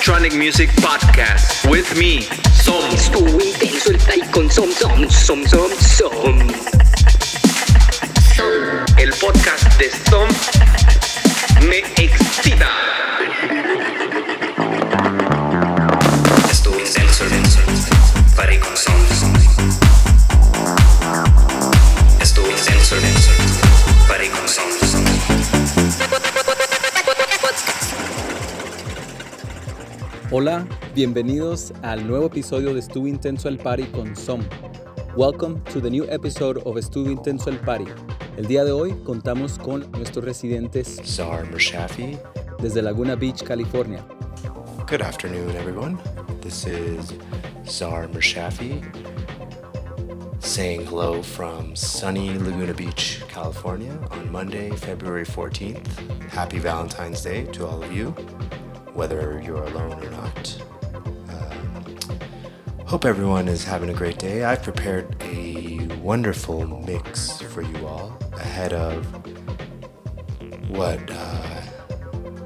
electronic music podcast with me, Som. Estuvo intenso el play con Som Som Som Som Som. El podcast de Som me excita. Hola, bienvenidos al nuevo episodio de Estuvo Intenso el Party con Som. Welcome to the new episode of Estuvo Intenso el Party. El día de hoy contamos con nuestros residentes Czar Mershafi. desde Laguna Beach, California. Good afternoon, everyone. This is Czar Mershafi saying hello from sunny Laguna Beach, California on Monday, February 14th. Happy Valentine's Day to all of you, whether you're alone or not. Um, hope everyone is having a great day. I've prepared a wonderful mix for you all ahead of what uh,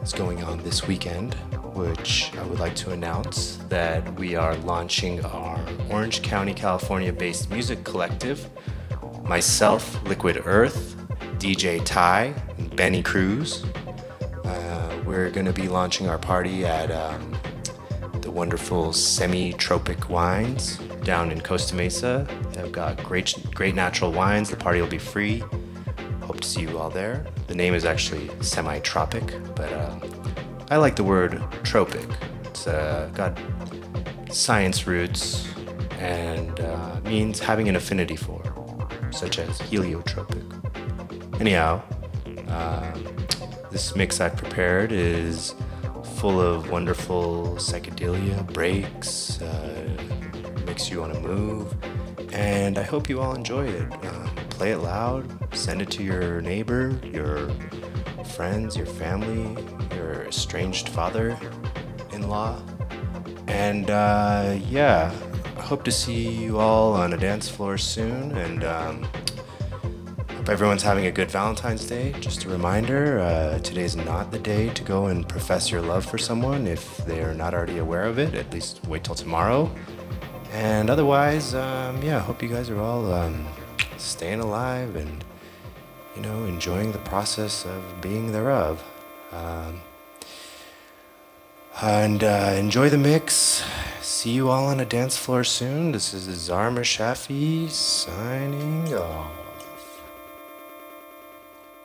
is going on this weekend, which I would like to announce that we are launching our Orange County, California based music collective. Myself, Liquid Earth, DJ Ty, and Benny Cruz. Uh, we're going to be launching our party at um, the wonderful Semi Tropic Wines down in Costa Mesa. They've got great, great natural wines. The party will be free. Hope to see you all there. The name is actually semi tropic, but uh, I like the word tropic. It's uh, got science roots and uh, means having an affinity for, such as heliotropic. Anyhow, um, this mix I've prepared is full of wonderful psychedelia, breaks, uh, makes you want to move, and I hope you all enjoy it. Um, play it loud, send it to your neighbor, your friends, your family, your estranged father in law. And uh, yeah, I hope to see you all on a dance floor soon. And um, hope everyone's having a good Valentine's Day. Just a reminder uh, today's not the day to go and profess your love for someone if they're not already aware of it. At least wait till tomorrow. And otherwise, um, yeah, hope you guys are all um, staying alive and, you know, enjoying the process of being thereof. Um, and uh, enjoy the mix. See you all on a dance floor soon. This is Zar Mirshafiee signing off.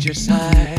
Just hide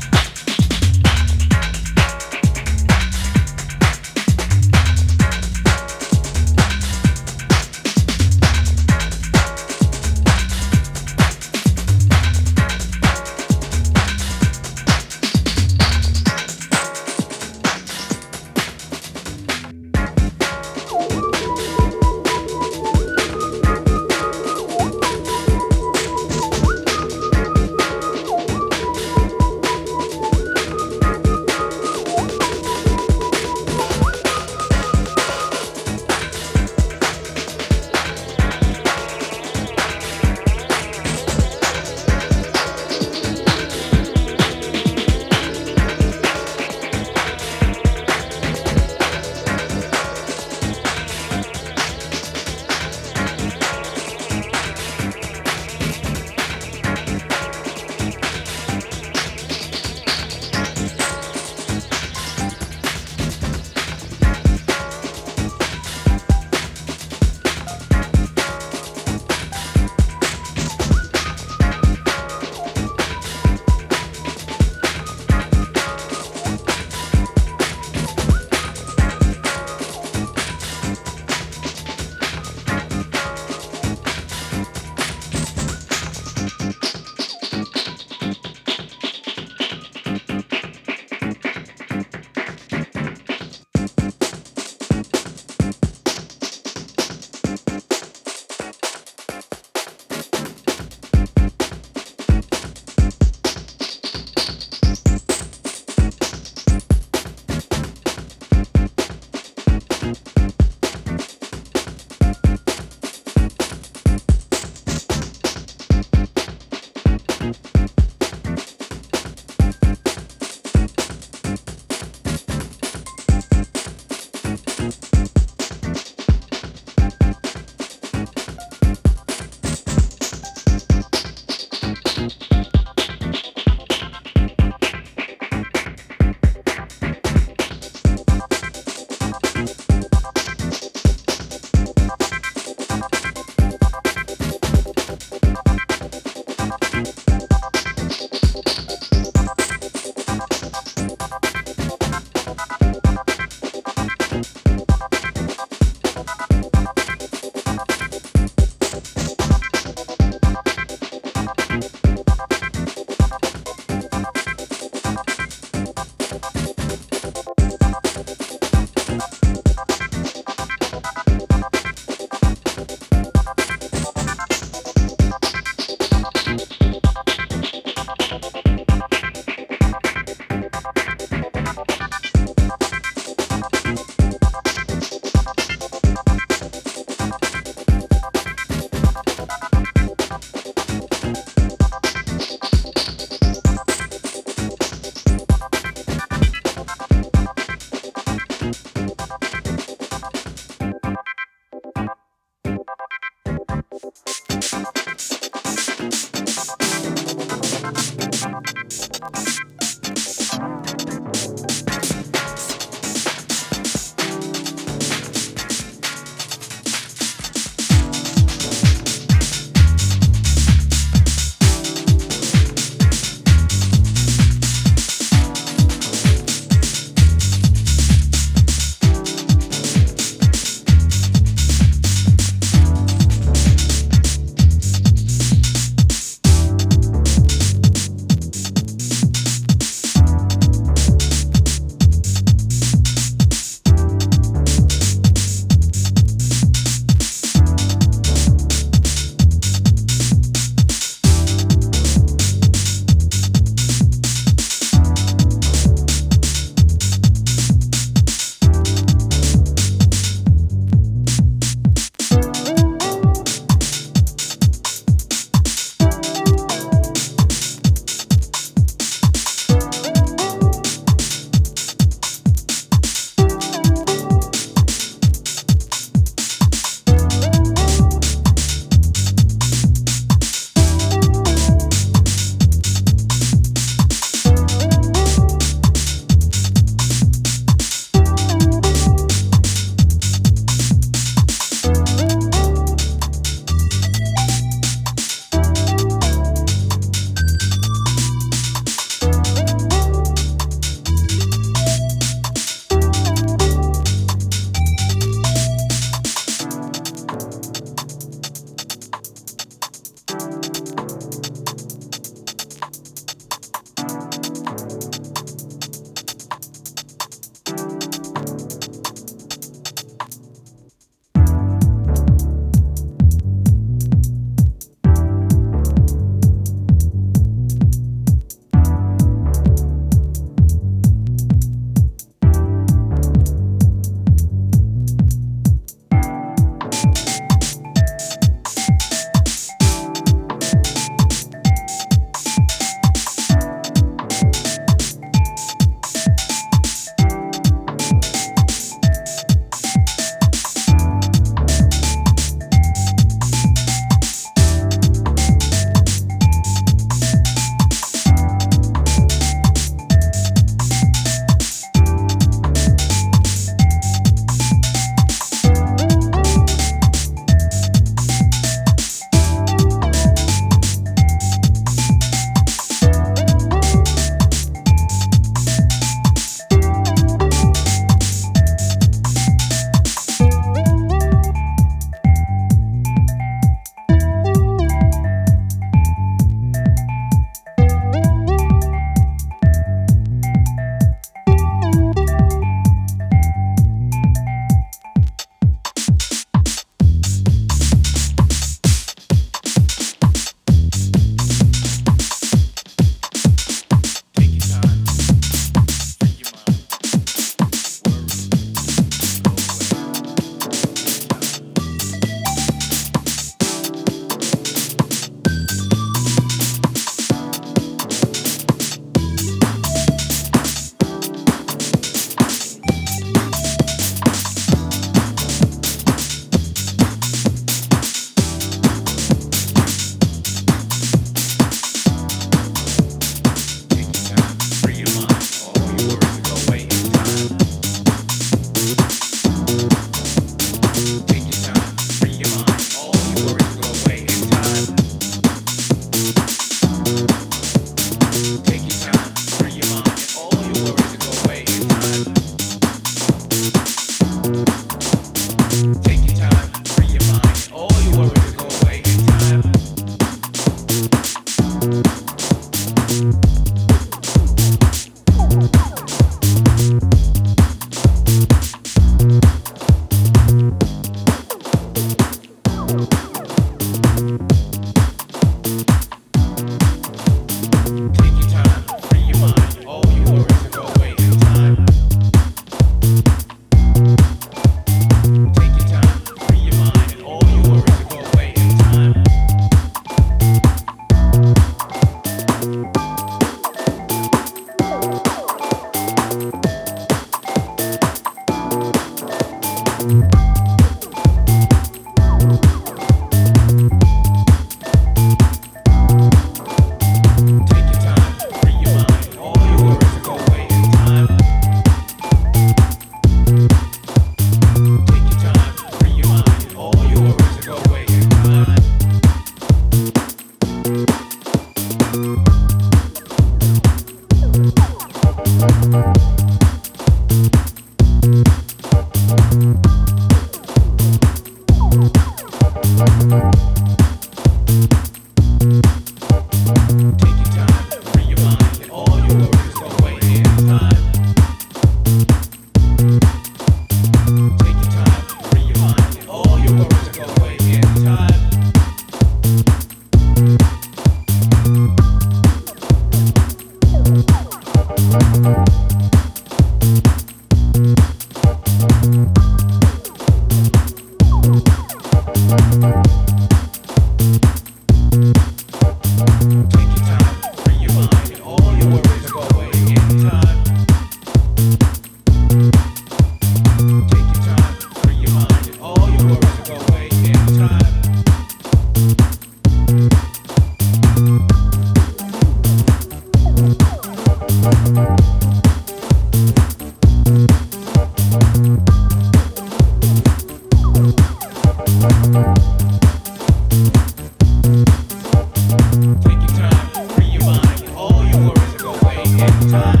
time.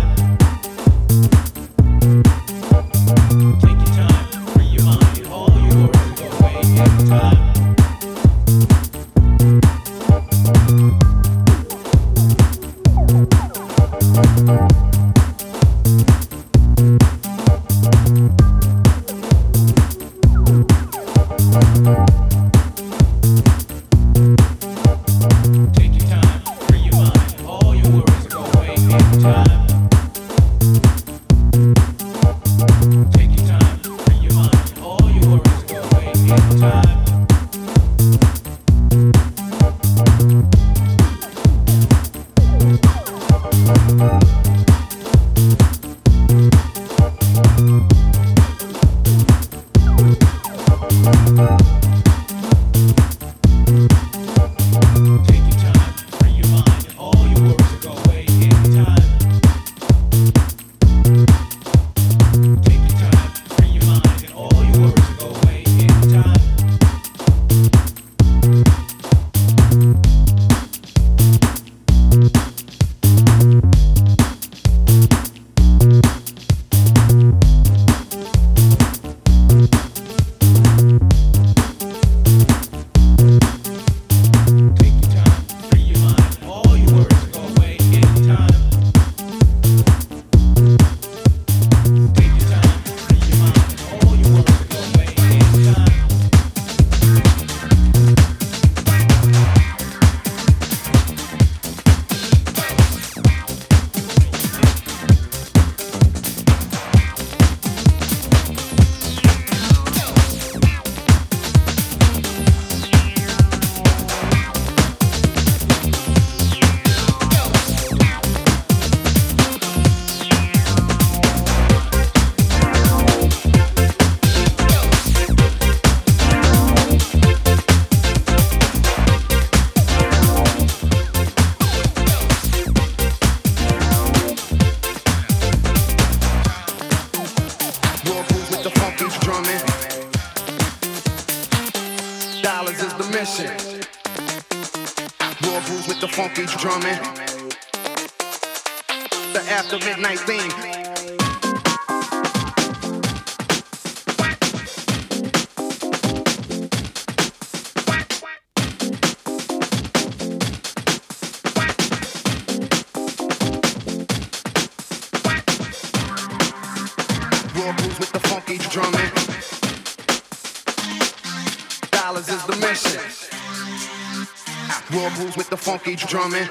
Drumming.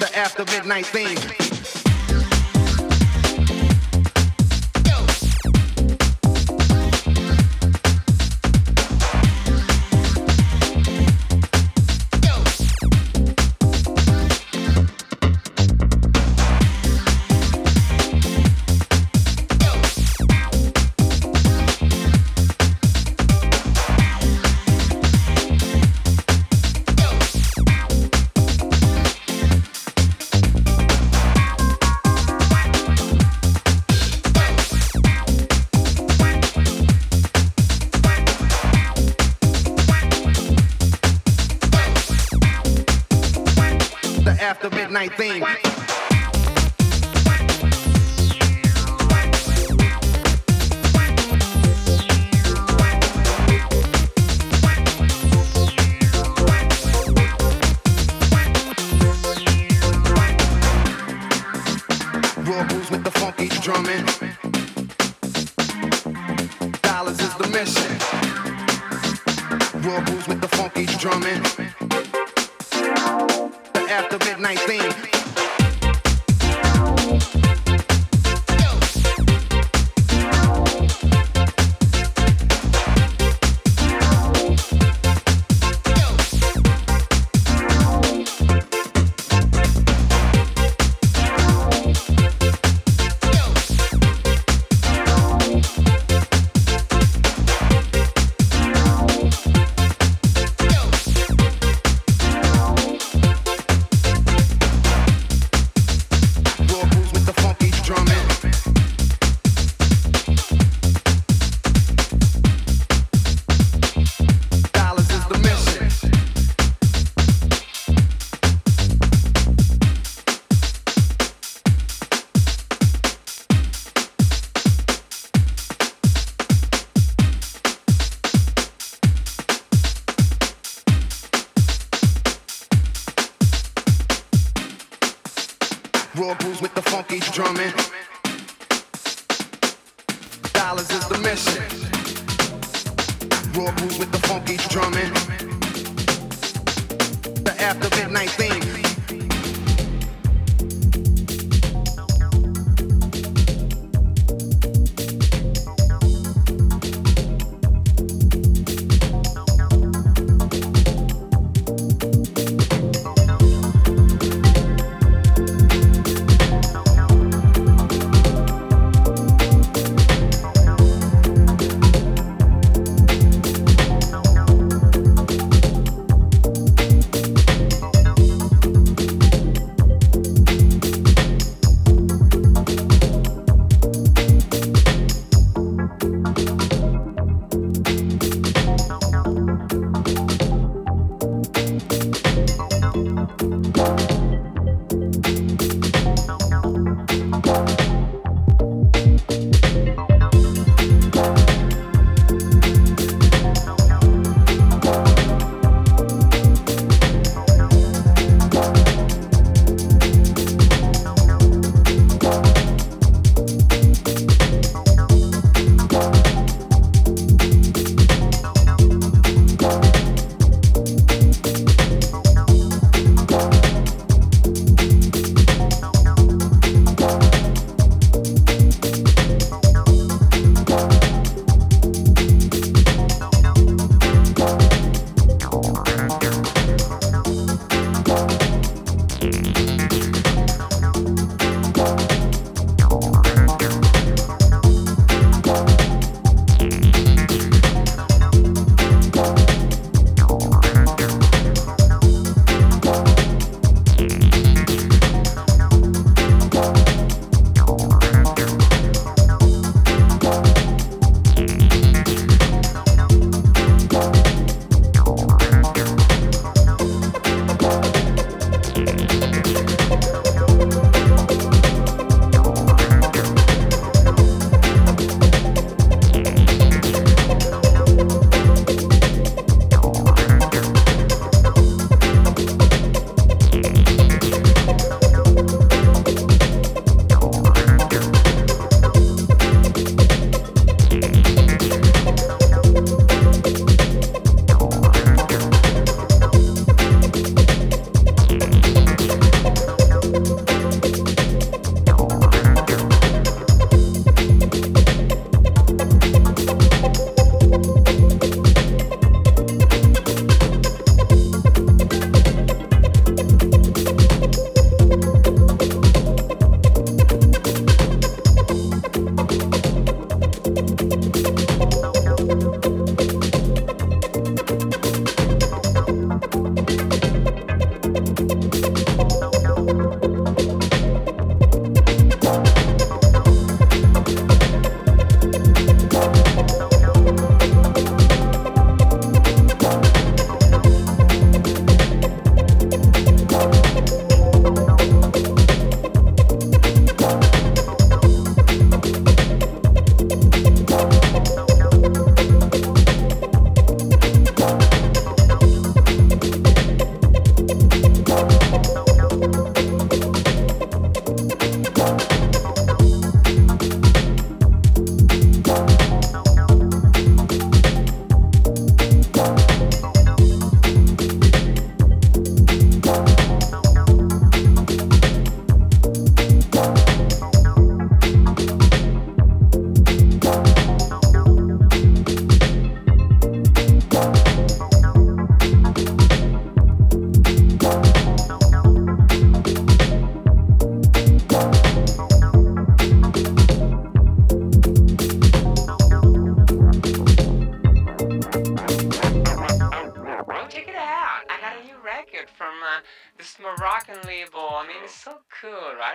The after midnight theme.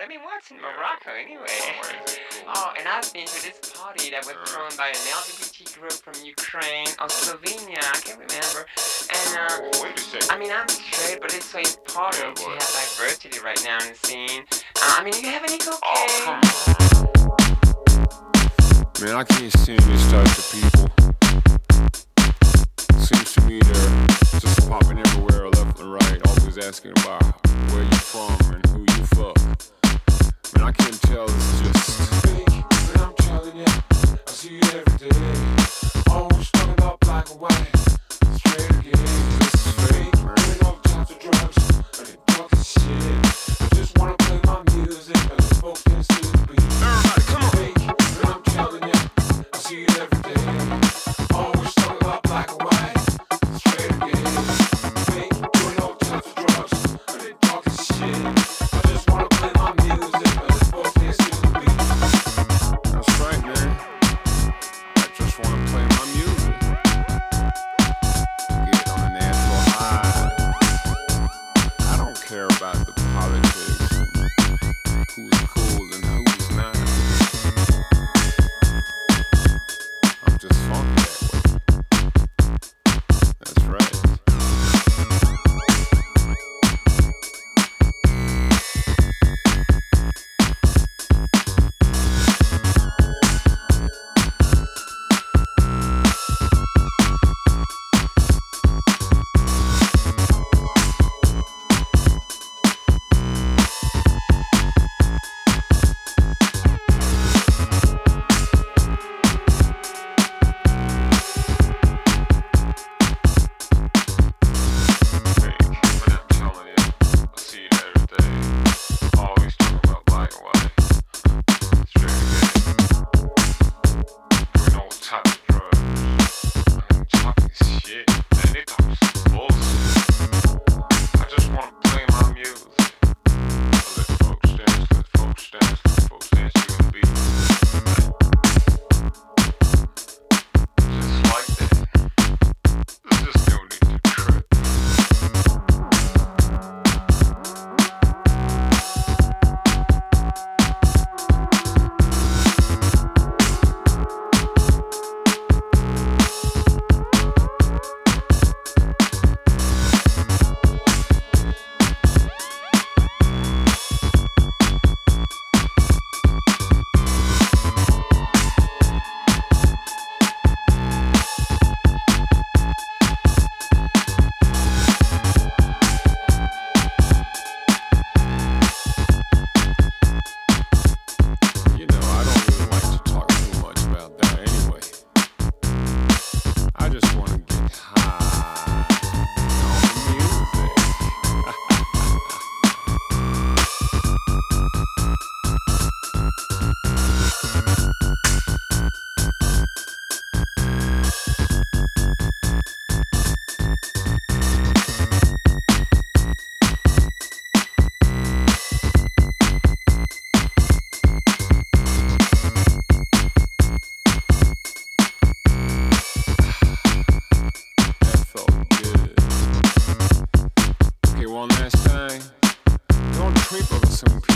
I mean, what's in Morocco anyway? Oh, oh, and I've been to this party that was thrown by an LGBT group from Ukraine or Slovenia, I can't remember. And, uh, oh, wait a second. I mean, I'm straight, but it's so important yeah, to have diversity right now in the scene. Uh, I mean, do you have any oh, cocaine? Man, I can't stand this type of people. Seems to me they're just popping everywhere, left and right, always asking about where you from and who you fuck and I can't tell it's just fake. But I'm telling you, I see every day. Always strung up black and white, straight again. one last thing. Don't creep over some people.